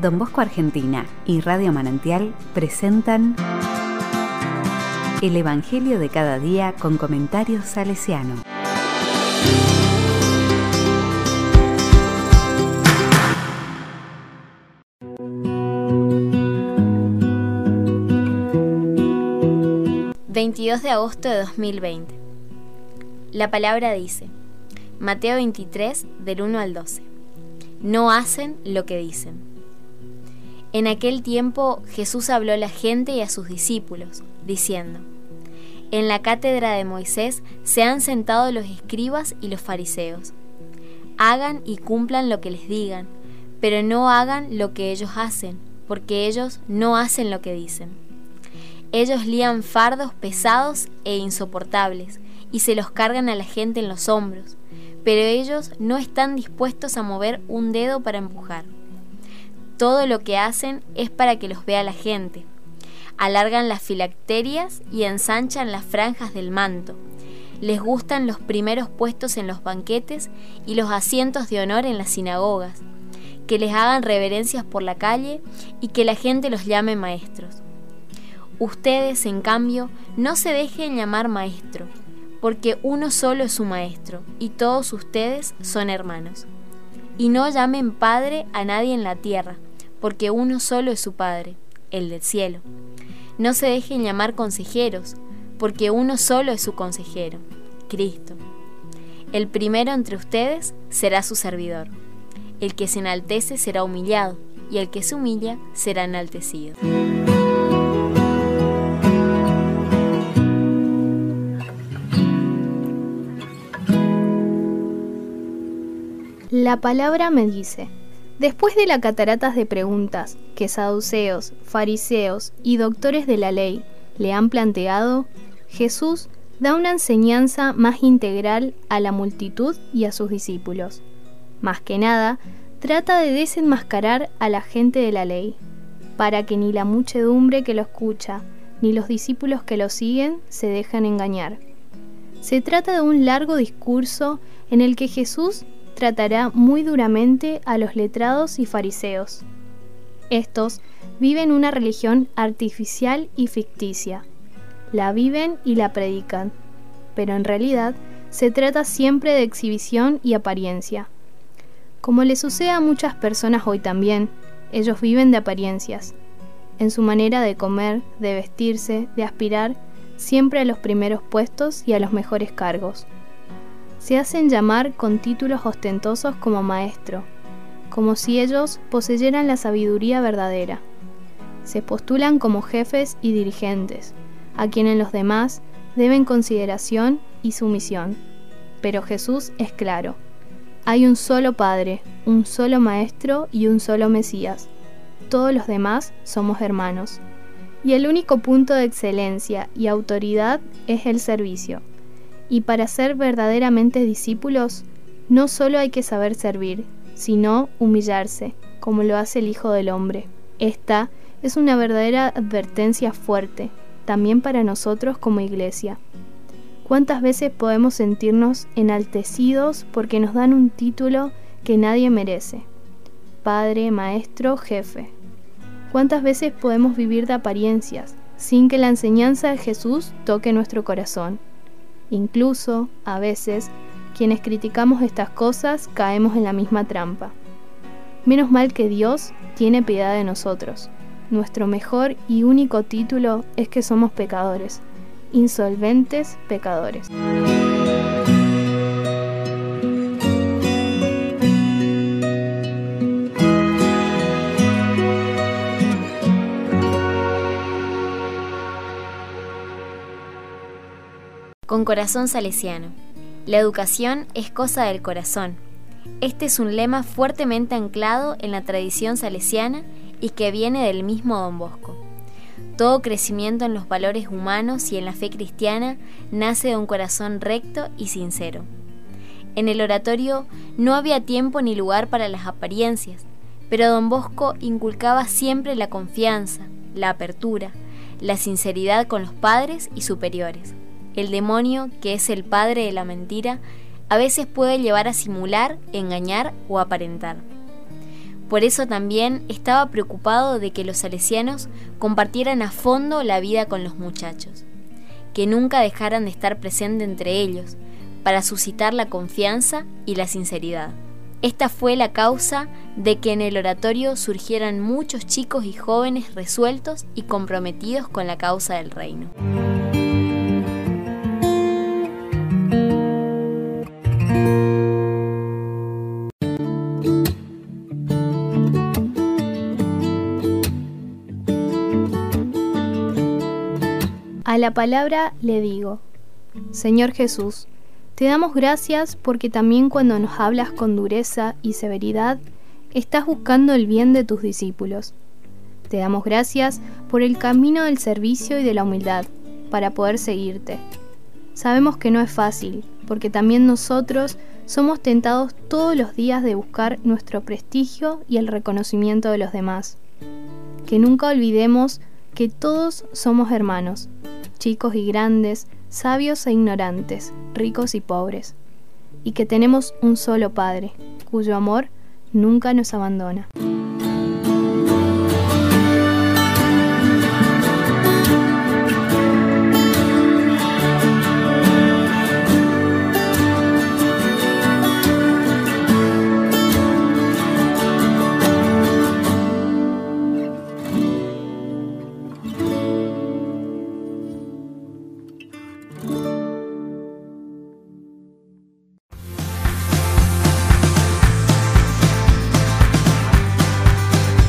Don Bosco Argentina y Radio Manantial presentan El Evangelio de cada día con comentarios salesiano. ...22 de agosto de 2020... La palabra dice... Mateo 23, del 1 al 12. No hacen lo que dicen. En aquel tiempo Jesús habló a la gente y a sus discípulos, diciendo, En la cátedra de Moisés se han sentado los escribas y los fariseos. Hagan y cumplan lo que les digan, pero no hagan lo que ellos hacen, porque ellos no hacen lo que dicen. Ellos lían fardos pesados e insoportables y se los cargan a la gente en los hombros pero ellos no están dispuestos a mover un dedo para empujar. Todo lo que hacen es para que los vea la gente. Alargan las filacterias y ensanchan las franjas del manto. Les gustan los primeros puestos en los banquetes y los asientos de honor en las sinagogas. Que les hagan reverencias por la calle y que la gente los llame maestros. Ustedes, en cambio, no se dejen llamar maestro, porque uno solo es su maestro, y todos ustedes son hermanos. Y no llamen Padre a nadie en la tierra, porque uno solo es su Padre, el del cielo. No se dejen llamar consejeros, porque uno solo es su consejero, Cristo. El primero entre ustedes será su servidor. El que se enaltece será humillado, y el que se humilla será enaltecido. La palabra me dice, después de las cataratas de preguntas que saduceos, fariseos y doctores de la ley le han planteado, Jesús da una enseñanza más integral a la multitud y a sus discípulos. Más que nada, trata de desenmascarar a la gente de la ley, para que ni la muchedumbre que lo escucha, ni los discípulos que lo siguen se dejen engañar. Se trata de un largo discurso en el que Jesús tratará muy duramente a los letrados y fariseos. Estos viven una religión artificial y ficticia. La viven y la predican, pero en realidad se trata siempre de exhibición y apariencia. Como le sucede a muchas personas hoy también, ellos viven de apariencias. En su manera de comer, de vestirse, de aspirar, siempre a los primeros puestos y a los mejores cargos se hacen llamar con títulos ostentosos como maestro, como si ellos poseyeran la sabiduría verdadera. Se postulan como jefes y dirigentes, a quienes los demás deben consideración y sumisión. Pero Jesús es claro. Hay un solo Padre, un solo Maestro y un solo Mesías. Todos los demás somos hermanos. Y el único punto de excelencia y autoridad es el servicio. Y para ser verdaderamente discípulos, no solo hay que saber servir, sino humillarse, como lo hace el Hijo del Hombre. Esta es una verdadera advertencia fuerte, también para nosotros como iglesia. ¿Cuántas veces podemos sentirnos enaltecidos porque nos dan un título que nadie merece? Padre, maestro, jefe. ¿Cuántas veces podemos vivir de apariencias sin que la enseñanza de Jesús toque nuestro corazón? Incluso, a veces, quienes criticamos estas cosas caemos en la misma trampa. Menos mal que Dios tiene piedad de nosotros. Nuestro mejor y único título es que somos pecadores, insolventes pecadores. Con corazón salesiano. La educación es cosa del corazón. Este es un lema fuertemente anclado en la tradición salesiana y que viene del mismo Don Bosco. Todo crecimiento en los valores humanos y en la fe cristiana nace de un corazón recto y sincero. En el oratorio no había tiempo ni lugar para las apariencias, pero don Bosco inculcaba siempre la confianza, la apertura, la sinceridad con los padres y superiores. El demonio, que es el padre de la mentira, a veces puede llevar a simular, engañar o aparentar. Por eso también estaba preocupado de que los salesianos compartieran a fondo la vida con los muchachos, que nunca dejaran de estar presente entre ellos, para suscitar la confianza y la sinceridad. Esta fue la causa de que en el oratorio surgieran muchos chicos y jóvenes resueltos y comprometidos con la causa del reino. A la palabra le digo, Señor Jesús, te damos gracias porque también cuando nos hablas con dureza y severidad, estás buscando el bien de tus discípulos. Te damos gracias por el camino del servicio y de la humildad para poder seguirte. Sabemos que no es fácil, porque también nosotros somos tentados todos los días de buscar nuestro prestigio y el reconocimiento de los demás. Que nunca olvidemos que todos somos hermanos chicos y grandes, sabios e ignorantes, ricos y pobres, y que tenemos un solo Padre, cuyo amor nunca nos abandona.